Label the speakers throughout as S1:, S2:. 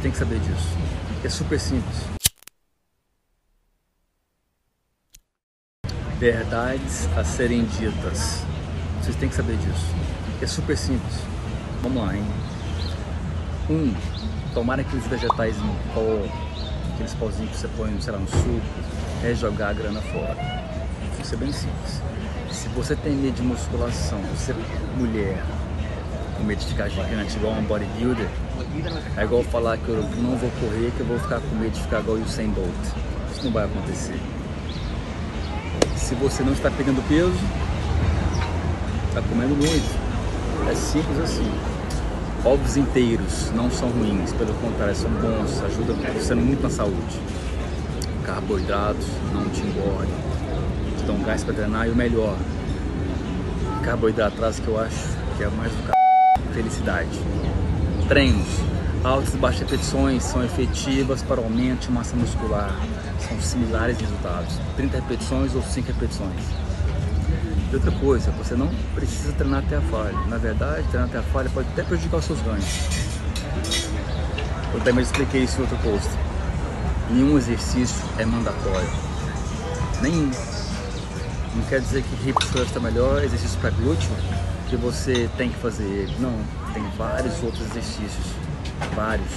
S1: Vocês têm que saber disso. É super simples. Verdades a serem ditas. Vocês têm que saber disso. É super simples. Vamos lá, hein? Um, tomara que os vegetais em pó, aqueles pauzinhos que você põe, sei lá, no suco, é jogar a grana fora. Isso é bem simples. Se você tem medo de musculação, você mulher, medo de ficar gigante igual um bodybuilder, é igual falar que eu não vou correr, que eu vou ficar com medo de ficar igual o Usain Bolt. Isso não vai acontecer. Se você não está pegando peso, está comendo muito. É simples assim. Ovos inteiros não são ruins, pelo contrário, são bons, ajudam você muito na saúde. Carboidratos não te engordam, te dão gás para treinar e o melhor, carboidrato que eu acho que é mais do que felicidade. Treinos, altas e baixas repetições são efetivas para o aumento de massa muscular, são similares resultados, 30 repetições ou 5 repetições. E outra coisa, você não precisa treinar até a falha. Na verdade, treinar até a falha pode até prejudicar os seus ganhos. Eu também expliquei isso em outro post. Nenhum exercício é mandatório. Nenhum. Não quer dizer que hip thrust é melhor exercício para glúteo que você tem que fazer ele. Não, tem vários outros exercícios. Vários.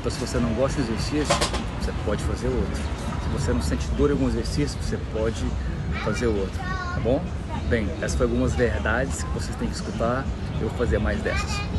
S1: Então se você não gosta de exercício, você pode fazer outro. Se você não sente dor em algum exercício, você pode fazer outro. Tá bom? Bem, essas foram algumas verdades que vocês têm que escutar. Eu vou fazer mais dessas.